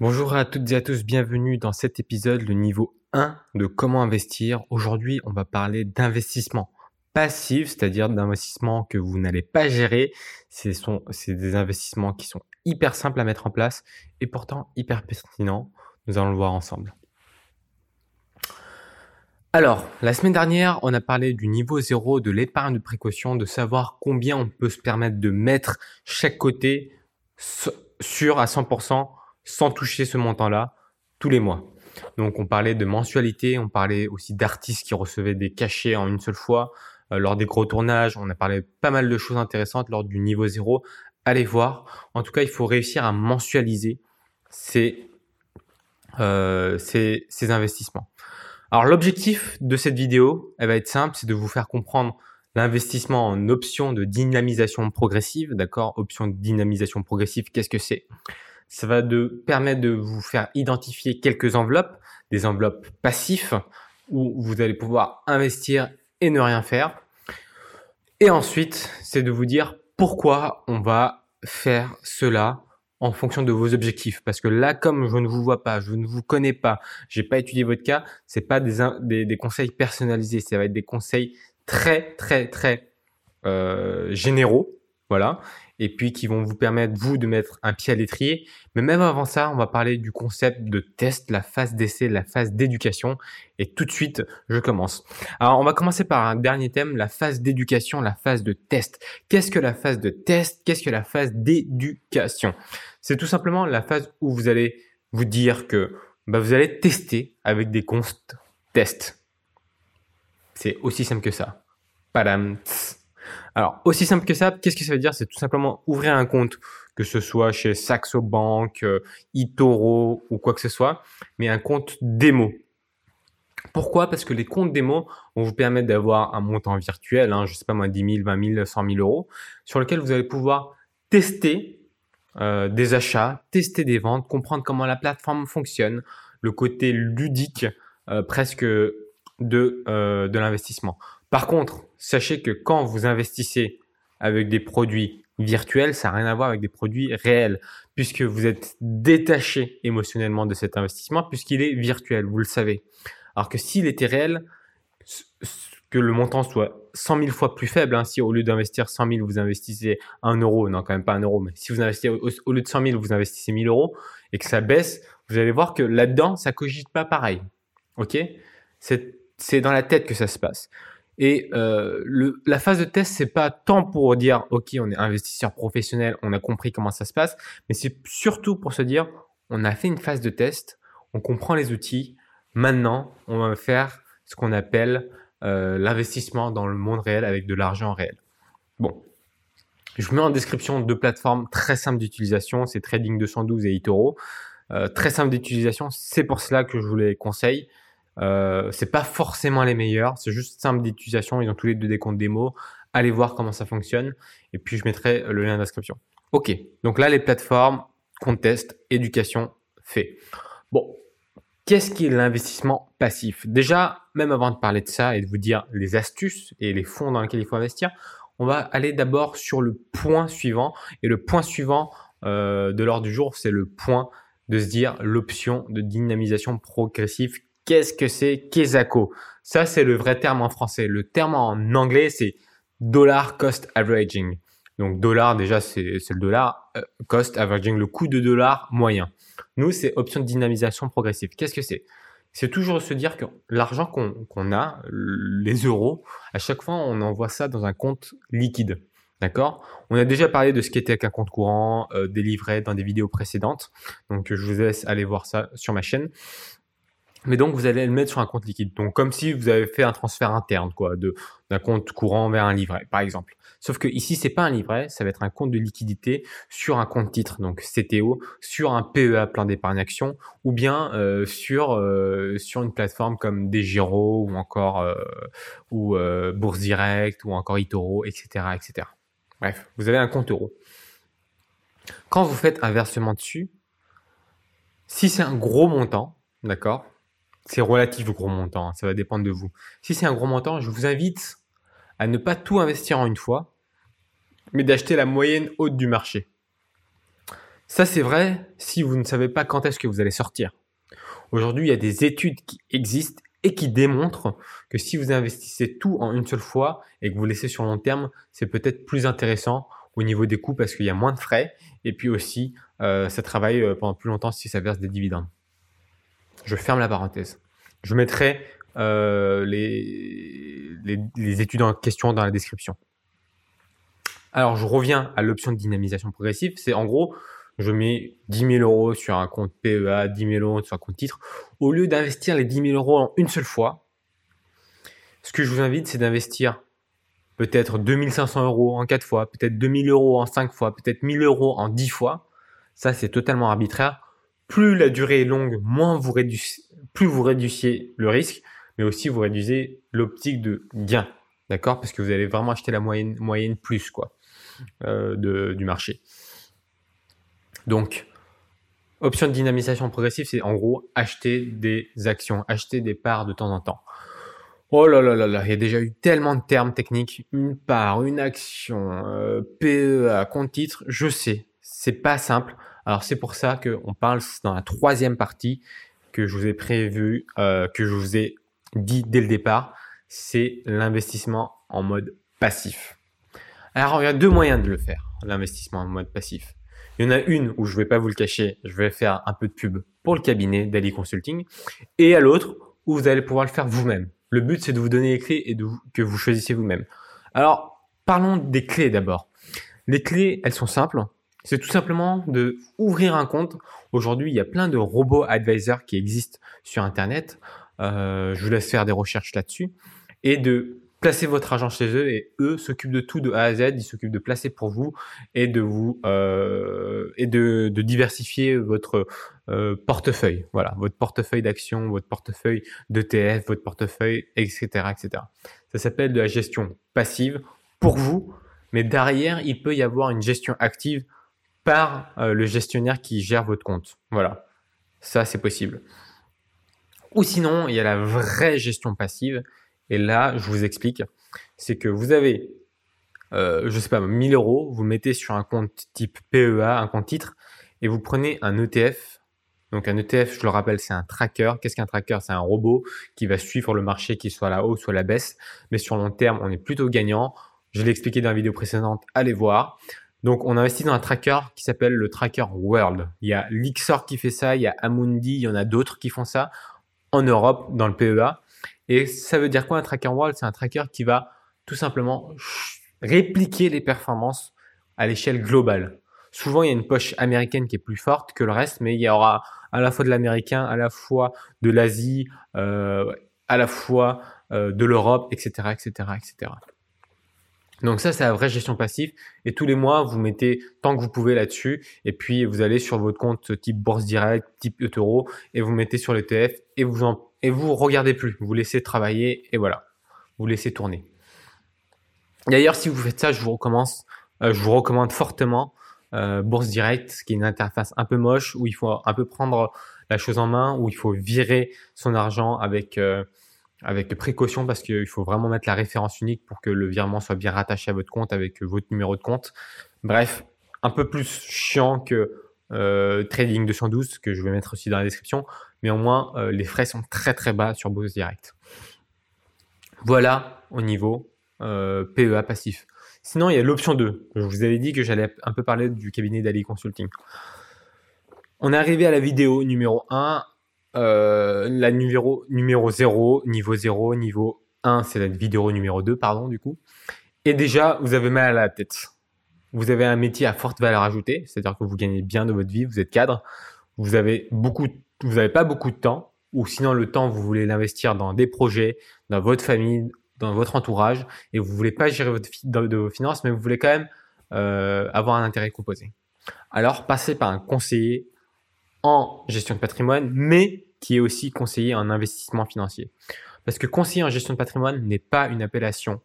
Bonjour à toutes et à tous, bienvenue dans cet épisode, le niveau 1 de comment investir. Aujourd'hui, on va parler d'investissement passif, c'est-à-dire d'investissement que vous n'allez pas gérer. Ce sont, c'est des investissements qui sont hyper simples à mettre en place et pourtant hyper pertinents. Nous allons le voir ensemble. Alors, la semaine dernière, on a parlé du niveau 0 de l'épargne de précaution, de savoir combien on peut se permettre de mettre chaque côté sur à 100% sans toucher ce montant-là tous les mois. Donc on parlait de mensualité, on parlait aussi d'artistes qui recevaient des cachets en une seule fois euh, lors des gros tournages, on a parlé pas mal de choses intéressantes lors du niveau zéro. Allez voir. En tout cas, il faut réussir à mensualiser ces, euh, ces, ces investissements. Alors l'objectif de cette vidéo, elle va être simple, c'est de vous faire comprendre l'investissement en option de dynamisation progressive, d'accord? Option de dynamisation progressive, qu'est-ce que c'est? Ça va de permettre de vous faire identifier quelques enveloppes, des enveloppes passifs où vous allez pouvoir investir et ne rien faire. Et ensuite, c'est de vous dire pourquoi on va faire cela en fonction de vos objectifs. Parce que là, comme je ne vous vois pas, je ne vous connais pas, j'ai pas étudié votre cas, c'est pas des, des, des, conseils personnalisés, ça va être des conseils très, très, très euh, généraux, voilà et puis qui vont vous permettre, vous, de mettre un pied à l'étrier. Mais même avant ça, on va parler du concept de test, la phase d'essai, la phase d'éducation. Et tout de suite, je commence. Alors, on va commencer par un dernier thème, la phase d'éducation, la phase de test. Qu'est-ce que la phase de test? Qu'est-ce que la phase d'éducation? C'est tout simplement la phase où vous allez vous dire que bah, vous allez tester avec des comptes test. C'est aussi simple que ça. Padam. Alors, aussi simple que ça, qu'est-ce que ça veut dire? C'est tout simplement ouvrir un compte, que ce soit chez Saxo Bank, euh, eToro ou quoi que ce soit, mais un compte démo. Pourquoi? Parce que les comptes démo vont vous permettre d'avoir un montant virtuel, hein, je sais pas moi, 10 000, 20 000, 100 000 euros, sur lequel vous allez pouvoir tester euh, des achats, tester des ventes, comprendre comment la plateforme fonctionne, le côté ludique euh, presque de l'investissement. Par contre, sachez que quand vous investissez avec des produits virtuels, ça n'a rien à voir avec des produits réels, puisque vous êtes détaché émotionnellement de cet investissement, puisqu'il est virtuel, vous le savez. Alors que s'il était réel, que le montant soit 100 000 fois plus faible, hein, si au lieu d'investir 100 000, vous investissez 1 euro, non quand même pas 1 euro, mais si vous investissez au, lieu de 100 000, vous investissez 1000 euros et que ça baisse, vous allez voir que là-dedans, ça cogite pas pareil. Ok? C'est dans la tête que ça se passe. Et euh, la phase de test, c'est pas tant pour dire, ok, on est investisseur professionnel, on a compris comment ça se passe, mais c'est surtout pour se dire, on a fait une phase de test, on comprend les outils, maintenant, on va faire ce qu'on appelle euh, l'investissement dans le monde réel avec de l'argent réel. Bon, je vous mets en description deux plateformes très simples d'utilisation, c'est Trading 212 et eToro. Euh, très simple d'utilisation, c'est pour cela que je vous les conseille. Euh, c'est pas forcément les meilleurs, c'est juste simple d'utilisation. Ils ont tous les deux des comptes démo. Allez voir comment ça fonctionne. Et puis je mettrai le lien description. Ok, donc là les plateformes, compte test, éducation, fait. Bon, qu'est-ce qui est l'investissement passif? Déjà, même avant de parler de ça et de vous dire les astuces et les fonds dans lesquels il faut investir, on va aller d'abord sur le point suivant. Et le point suivant euh, de l'ordre du jour, c'est le point de se dire l'option de dynamisation progressive Qu'est-ce que c'est Kesako Ça, c'est le vrai terme en français. Le terme en anglais, c'est dollar cost averaging. Donc dollar, déjà, c'est le dollar. Euh, cost averaging, le coût de dollar moyen. Nous, c'est option de dynamisation progressive. Qu'est-ce que c'est? C'est toujours se dire que l'argent qu'on a, les euros, à chaque fois, on envoie ça dans un compte liquide. D'accord? On a déjà parlé de ce qu'était un compte courant, euh, des livrets dans des vidéos précédentes. Donc, je vous laisse aller voir ça sur ma chaîne. Mais donc, vous allez le mettre sur un compte liquide. Donc, comme si vous avez fait un transfert interne, quoi, d'un compte courant vers un livret, par exemple. Sauf que ici, c'est pas un livret, ça va être un compte de liquidité sur un compte titre, donc CTO, sur un PEA, plan d'épargne action, ou bien euh, sur euh, sur une plateforme comme Desgiro ou encore euh, ou Bourse Direct ou encore Itoro, etc., etc. Bref, vous avez un compte euro. Quand vous faites un versement dessus, si c'est un gros montant, d'accord, c'est relatif au gros montant, hein, ça va dépendre de vous. Si c'est un gros montant, je vous invite à ne pas tout investir en une fois, mais d'acheter la moyenne haute du marché. Ça, c'est vrai si vous ne savez pas quand est-ce que vous allez sortir. Aujourd'hui, il y a des études qui existent et qui démontrent que si vous investissez tout en une seule fois et que vous laissez sur long terme, c'est peut-être plus intéressant au niveau des coûts parce qu'il y a moins de frais et puis aussi euh, ça travaille euh, pendant plus longtemps si ça verse des dividendes. Je ferme la parenthèse. Je mettrai euh, les, les, les études en question dans la description. Alors je reviens à l'option de dynamisation progressive. C'est en gros, je mets 10 000 euros sur un compte PEA, 10 000 euros sur un compte titre, au lieu d'investir les 10 000 euros en une seule fois, ce que je vous invite, c'est d'investir peut-être 2500 euros en 4 fois, peut-être 2000 euros en 5 fois, peut-être 1000 euros en 10 fois. Ça, c'est totalement arbitraire. Plus la durée est longue, moins vous réduisez, plus vous réduisez le risque, mais aussi vous réduisez l'optique de gain. D'accord? Parce que vous allez vraiment acheter la moyenne, moyenne plus, quoi, euh, du marché. Donc, option de dynamisation progressive, c'est en gros acheter des actions, acheter des parts de temps en temps. Oh là là là là, il y a déjà eu tellement de termes techniques. Une part, une action, euh, PEA, compte titre, je sais, c'est pas simple. Alors c'est pour ça qu'on parle dans la troisième partie que je vous ai prévu, euh, que je vous ai dit dès le départ, c'est l'investissement en mode passif. Alors il y a deux moyens de le faire, l'investissement en mode passif. Il y en a une où je vais pas vous le cacher, je vais faire un peu de pub pour le cabinet d'Ali Consulting, et à l'autre où vous allez pouvoir le faire vous-même. Le but c'est de vous donner les clés et que vous choisissiez vous-même. Alors parlons des clés d'abord. Les clés, elles sont simples. C'est tout simplement de ouvrir un compte. Aujourd'hui, il y a plein de robots advisors qui existent sur Internet. Euh, je vous laisse faire des recherches là-dessus et de placez votre argent chez eux et eux s'occupent de tout de A à Z. Ils s'occupent de placer pour vous et de vous euh, et de, de, diversifier votre euh, portefeuille. Voilà, votre portefeuille d'actions, votre portefeuille d'ETF, votre portefeuille, etc., etc. Ça s'appelle de la gestion passive pour vous, mais derrière il peut y avoir une gestion active par euh, le gestionnaire qui gère votre compte. Voilà, ça c'est possible. Ou sinon, il y a la vraie gestion passive et là, je vous explique, c'est que vous avez, euh, je sais pas, 1000 euros, vous mettez sur un compte type PEA, un compte titre, et vous prenez un ETF. Donc un ETF, je le rappelle, c'est un tracker. Qu'est-ce qu'un tracker? C'est un robot qui va suivre le marché, qui soit à la hausse, soit à la baisse. Mais sur long terme, on est plutôt gagnant. Je l'ai expliqué dans la vidéo précédente, allez voir. Donc, on investit dans un tracker qui s'appelle le Tracker World. Il y a Lixor qui fait ça, il y a Amundi, il y en a d'autres qui font ça en Europe dans le PEA. Et ça veut dire quoi un tracker wall C'est un tracker qui va tout simplement répliquer les performances à l'échelle globale. Souvent, il y a une poche américaine qui est plus forte que le reste, mais il y aura à la fois de l'américain, à la fois de l'Asie, euh, à la fois euh, de l'Europe, etc., etc., etc. Donc ça, c'est la vraie gestion passive. Et tous les mois, vous mettez tant que vous pouvez là-dessus. Et puis, vous allez sur votre compte type Bourse Direct, type eToro, et vous mettez sur l'ETF et vous en et vous regardez plus, vous laissez travailler et voilà, vous laissez tourner. D'ailleurs, si vous faites ça, je vous recommande, euh, je vous recommande fortement euh, Bourse Direct, qui est une interface un peu moche où il faut un peu prendre la chose en main, où il faut virer son argent avec euh, avec précaution parce qu'il faut vraiment mettre la référence unique pour que le virement soit bien rattaché à votre compte avec votre numéro de compte. Bref, un peu plus chiant que euh, Trading 212 que je vais mettre aussi dans la description. Mais au moins, euh, les frais sont très très bas sur Bourse Direct. Voilà au niveau euh, PEA passif. Sinon, il y a l'option 2. Je vous avais dit que j'allais un peu parler du cabinet d'Ali Consulting. On est arrivé à la vidéo numéro 1. Euh, la numéro, numéro 0, niveau 0, niveau 1, c'est la vidéo numéro 2, pardon, du coup. Et déjà, vous avez mal à la tête vous avez un métier à forte valeur ajoutée, c'est-à-dire que vous gagnez bien de votre vie, vous êtes cadre, vous avez beaucoup, vous n'avez pas beaucoup de temps, ou sinon le temps vous voulez l'investir dans des projets, dans votre famille, dans votre entourage, et vous voulez pas gérer de vos finances, mais vous voulez quand même euh, avoir un intérêt composé. Alors passez par un conseiller en gestion de patrimoine, mais qui est aussi conseiller en investissement financier. Parce que conseiller en gestion de patrimoine n'est pas une appellation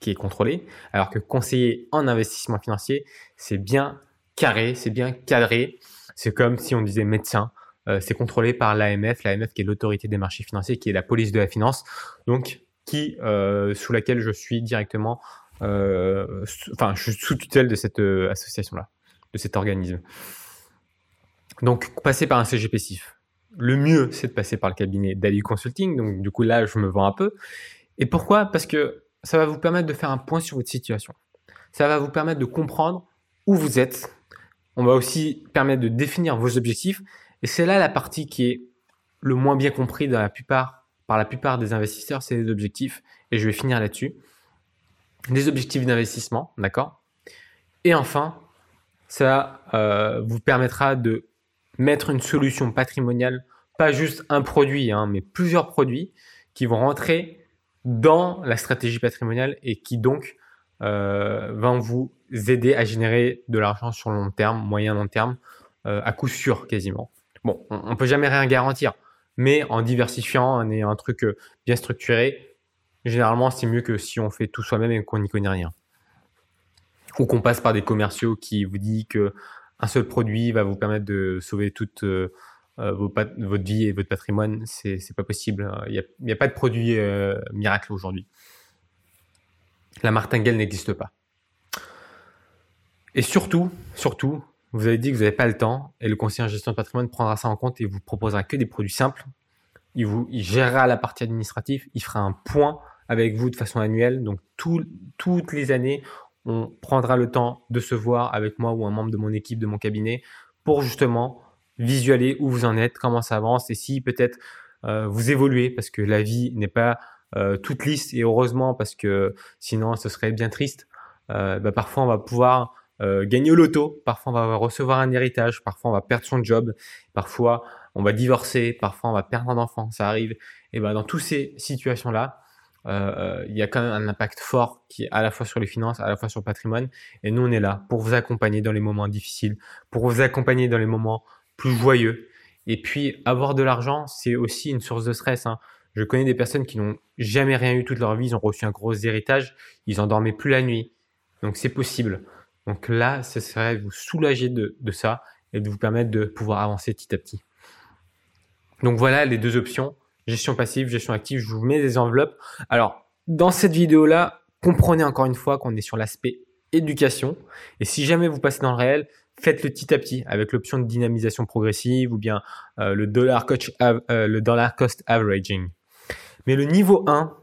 qui est contrôlé, alors que conseiller en investissement financier, c'est bien carré, c'est bien cadré. C'est comme si on disait médecin, euh, c'est contrôlé par l'AMF, l'AMF qui est l'autorité des marchés financiers, qui est la police de la finance, donc qui euh, sous laquelle je suis directement, euh, enfin, je suis sous tutelle de cette association-là, de cet organisme. Donc, passer par un CGPSIF. Le mieux, c'est de passer par le cabinet d'Ali Consulting. Donc, du coup, là, je me vends un peu. Et pourquoi? Parce que ça va vous permettre de faire un point sur votre situation. Ça va vous permettre de comprendre où vous êtes. On va aussi permettre de définir vos objectifs. Et c'est là la partie qui est le moins bien compris par la plupart des investisseurs, c'est les objectifs. Et je vais finir là-dessus. Les objectifs d'investissement, d'accord? Et enfin, ça euh, vous permettra de mettre une solution patrimoniale, pas juste un produit, hein, mais plusieurs produits qui vont rentrer dans la stratégie patrimoniale et qui donc euh, vont vous aider à générer de l'argent sur long terme, moyen long terme, euh, à coup sûr quasiment. Bon, on, ne peut jamais rien garantir, mais en diversifiant, en ayant un truc euh, bien structuré, généralement c'est mieux que si on fait tout soi-même et qu'on n'y connaît rien. Ou qu'on passe par des commerciaux qui vous disent que un seul produit va vous permettre de sauver toute euh, euh, votre vie et votre patrimoine, c'est pas possible. Il n'y a, pas de produit euh, miracle aujourd'hui. La martingale n'existe pas. Et surtout, surtout, vous avez dit que vous n'avez pas le temps et le conseiller en gestion de patrimoine prendra ça en compte et vous proposera que des produits simples. Il, vous, il gérera la partie administrative, il fera un point avec vous de façon annuelle. Donc toutes les années, on prendra le temps de se voir avec moi ou un membre de mon équipe, de mon cabinet, pour justement visualiser où vous en êtes, comment ça avance et si peut-être euh, vous évoluez parce que la vie n'est pas euh, toute lisse et heureusement parce que sinon ce serait bien triste. Euh, bah, parfois on va pouvoir gagner au loto, parfois on va recevoir un héritage, parfois on va perdre son job, parfois on va divorcer, parfois on va perdre un enfant, ça arrive. Et ben dans toutes ces situations là, euh, il y a quand même un impact fort qui est à la fois sur les finances, à la fois sur le patrimoine. Et nous, on est là pour vous accompagner dans les moments difficiles, pour vous accompagner dans les moments plus joyeux. Et puis, avoir de l'argent, c'est aussi une source de stress. Hein. Je connais des personnes qui n'ont jamais rien eu toute leur vie, ils ont reçu un gros héritage, ils en dormaient plus la nuit. Donc, c'est possible. Donc là, ce serait vous soulager de ça et de vous permettre de pouvoir avancer petit à petit. Donc voilà les deux options gestion passive, gestion active, je vous mets des enveloppes. Alors, dans cette vidéo-là, comprenez encore une fois qu'on est sur l'aspect éducation. Et si jamais vous passez dans le réel, faites-le petit à petit avec l'option de dynamisation progressive ou bien euh, le, dollar euh, le dollar cost averaging. Mais le niveau 1,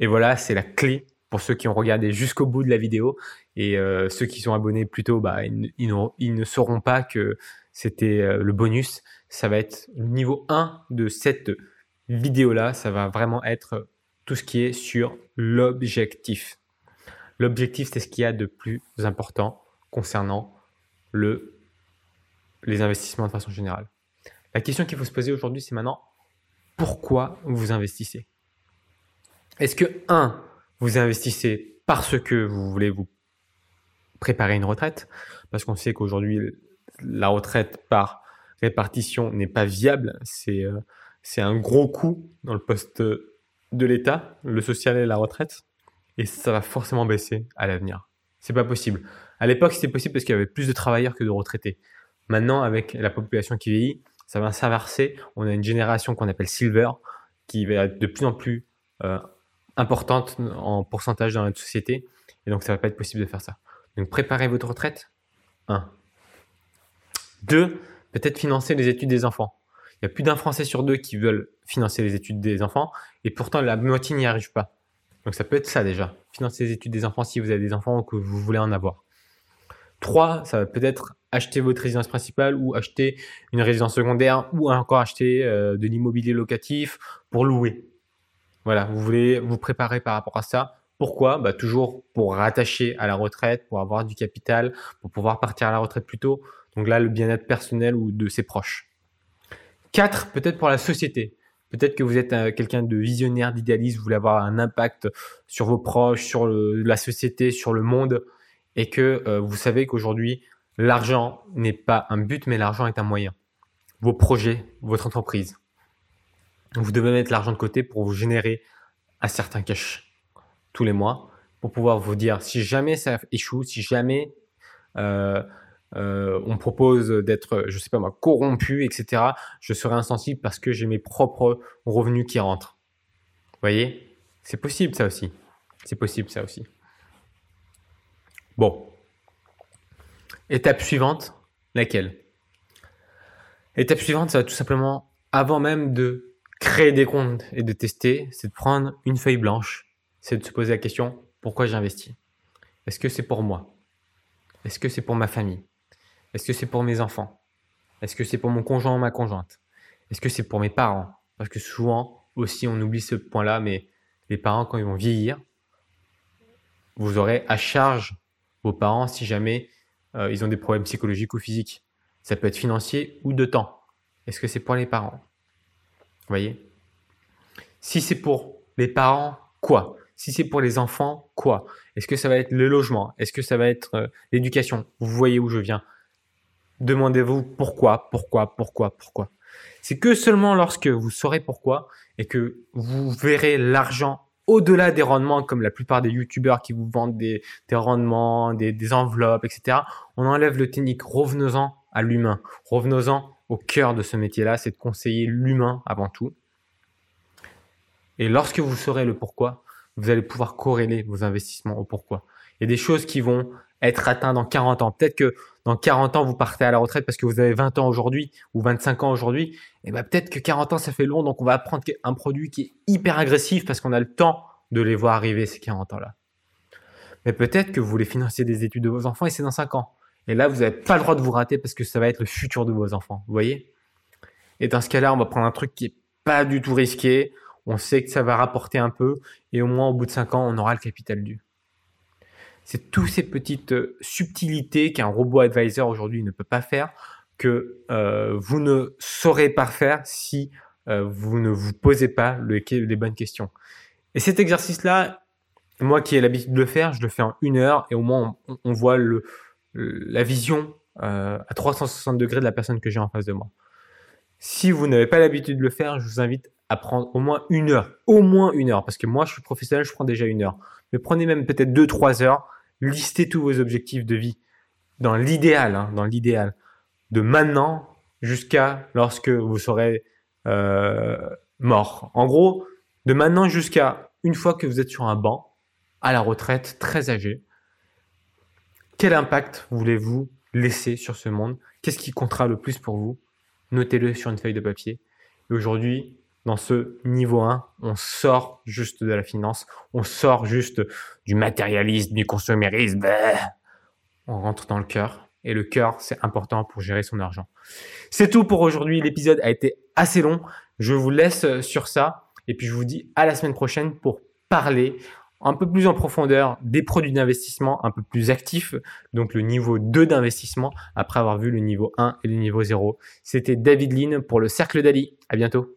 et voilà, c'est la clé pour ceux qui ont regardé jusqu'au bout de la vidéo. Et euh, ceux qui sont abonnés plus tôt, bah, ils, ils, ne sauront pas que c'était le bonus. Ça va être le niveau 1 de cette vidéo-là, ça va vraiment être tout ce qui est sur l'objectif. L'objectif, c'est ce qu'il y a de plus important concernant le, les investissements de façon générale. La question qu'il faut se poser aujourd'hui, c'est maintenant, pourquoi vous investissez? Est-ce que, un, vous investissez parce que vous voulez vous préparer une retraite? Parce qu'on sait qu'aujourd'hui, la retraite par répartition n'est pas viable. C'est... Euh, c'est un gros coup dans le poste de l'État, le social et la retraite, et ça va forcément baisser à l'avenir. C'est pas possible. À l'époque, c'était possible parce qu'il y avait plus de travailleurs que de retraités. Maintenant, avec la population qui vieillit, ça va s'inverser. On a une génération qu'on appelle silver, qui va être de plus en plus euh, importante en pourcentage dans notre société, et donc ça va pas être possible de faire ça. Donc préparez votre retraite. Un. Deux, peut-être financer les études des enfants. Il y a plus d'un Français sur deux qui veulent financer les études des enfants et pourtant la moitié n'y arrive pas. Donc ça peut être ça déjà. Financer les études des enfants si vous avez des enfants ou que vous voulez en avoir. Trois, ça va peut-être acheter votre résidence principale ou acheter une résidence secondaire ou encore acheter euh, de l'immobilier locatif pour louer. Voilà, vous voulez vous préparer par rapport à ça. Pourquoi? Bah, Toujours pour rattacher à la retraite, pour avoir du capital, pour pouvoir partir à la retraite plus tôt. Donc là, le bien-être personnel ou de ses proches. Quatre, peut-être pour la société. Peut-être que vous êtes euh, quelqu'un de visionnaire, d'idéaliste, vous voulez avoir un impact sur vos proches, sur la société, sur le monde, et que euh, vous savez qu'aujourd'hui, l'argent n'est pas un but, mais l'argent est un moyen. Vos projets, votre entreprise. Vous devez mettre l'argent de côté pour vous générer un certain cash tous les mois, pour pouvoir vous dire si jamais ça échoue, si jamais euh, euh, on propose d'être, je sais pas moi, corrompu, etc. Je serai insensible parce que j'ai mes propres revenus qui rentrent. Vous voyez? C'est possible ça aussi. C'est possible ça aussi. Bon. Étape suivante, laquelle? Étape suivante, ça va tout simplement, avant même de créer des comptes et de tester, c'est de prendre une feuille blanche, c'est de se poser la question, pourquoi j'investis? Est-ce que c'est pour moi? Est-ce que c'est pour ma famille? Est-ce que c'est pour mes enfants? Est-ce que c'est pour mon conjoint ou ma conjointe? Est-ce que c'est pour mes parents? Parce que souvent aussi on oublie ce point-là, mais les parents quand ils vont vieillir, vous aurez à charge vos parents si jamais euh, ils ont des problèmes psychologiques ou physiques. Ça peut être financier ou de temps. Est-ce que c'est pour les parents? Vous voyez? Si c'est pour les parents, quoi? Si c'est pour les enfants, quoi? Est-ce que ça va être le logement? Est-ce que ça va être euh, l'éducation? Vous voyez où je viens Demandez-vous pourquoi, pourquoi, pourquoi, pourquoi. C'est que seulement lorsque vous saurez pourquoi et que vous verrez l'argent au-delà des rendements, comme la plupart des youtubeurs qui vous vendent des, rendements, des, enveloppes, etc., on enlève le technique. Revenons-en à l'humain. Revenons-en au cœur de ce métier-là, c'est de conseiller l'humain avant tout. Et lorsque vous saurez le pourquoi, vous allez pouvoir corréler vos investissements au pourquoi. Il y a des choses qui vont être atteintes dans 40 ans. Peut-être que dans 40 ans, vous partez à la retraite parce que vous avez 20 ans aujourd'hui ou 25 ans aujourd'hui. Et ben peut-être que 40 ans, ça fait long. Donc, on va prendre un produit qui est hyper agressif parce qu'on a le temps de les voir arriver, ces 40 ans-là. Mais peut-être que vous voulez financer des études de vos enfants et c'est dans 5 ans. Et là, vous n'avez pas le droit de vous rater parce que ça va être le futur de vos enfants. Vous voyez? Et dans ce cas-là, on va prendre un truc qui est pas du tout risqué. On sait que ça va rapporter un peu. Et au moins, au bout de 5 ans, on aura le capital dû. C'est toutes ces petites euh, subtilités qu'un robot advisor aujourd'hui ne peut pas faire, que euh, vous ne saurez pas faire si euh, vous ne vous posez pas les bonnes questions. Et cet exercice-là, moi qui ai l'habitude de le faire, je le fais en une heure et au moins on, voit la vision à 360 degrés de la personne que j'ai en face de moi. Si vous n'avez pas l'habitude de le faire, je vous invite à prendre au moins une heure, au moins une heure, parce que moi je suis professionnel, je prends déjà une heure. Mais prenez même peut-être deux, trois heures listez tous vos objectifs de vie dans l'idéal, hein, dans l'idéal, de maintenant jusqu'à lorsque vous serez euh, mort. En gros, de maintenant jusqu'à une fois que vous êtes sur un banc, à la retraite, très âgé, quel impact voulez-vous laisser sur ce monde? Qu'est-ce qui comptera le plus pour vous? Notez-le sur une feuille de papier. Aujourd'hui, dans ce niveau 1, on sort juste de la finance, on sort juste du matérialisme, du consommérisme. On rentre dans le cœur. Et le cœur, c'est important pour gérer son argent. C'est tout pour aujourd'hui. L'épisode a été assez long. Je vous laisse sur ça. Et puis je vous dis à la semaine prochaine pour parler un peu plus en profondeur des produits d'investissement un peu plus actifs, donc le niveau 2 d'investissement après avoir vu le niveau 1 et le niveau 0. C'était David Lean pour le Cercle d'Ali. À bientôt.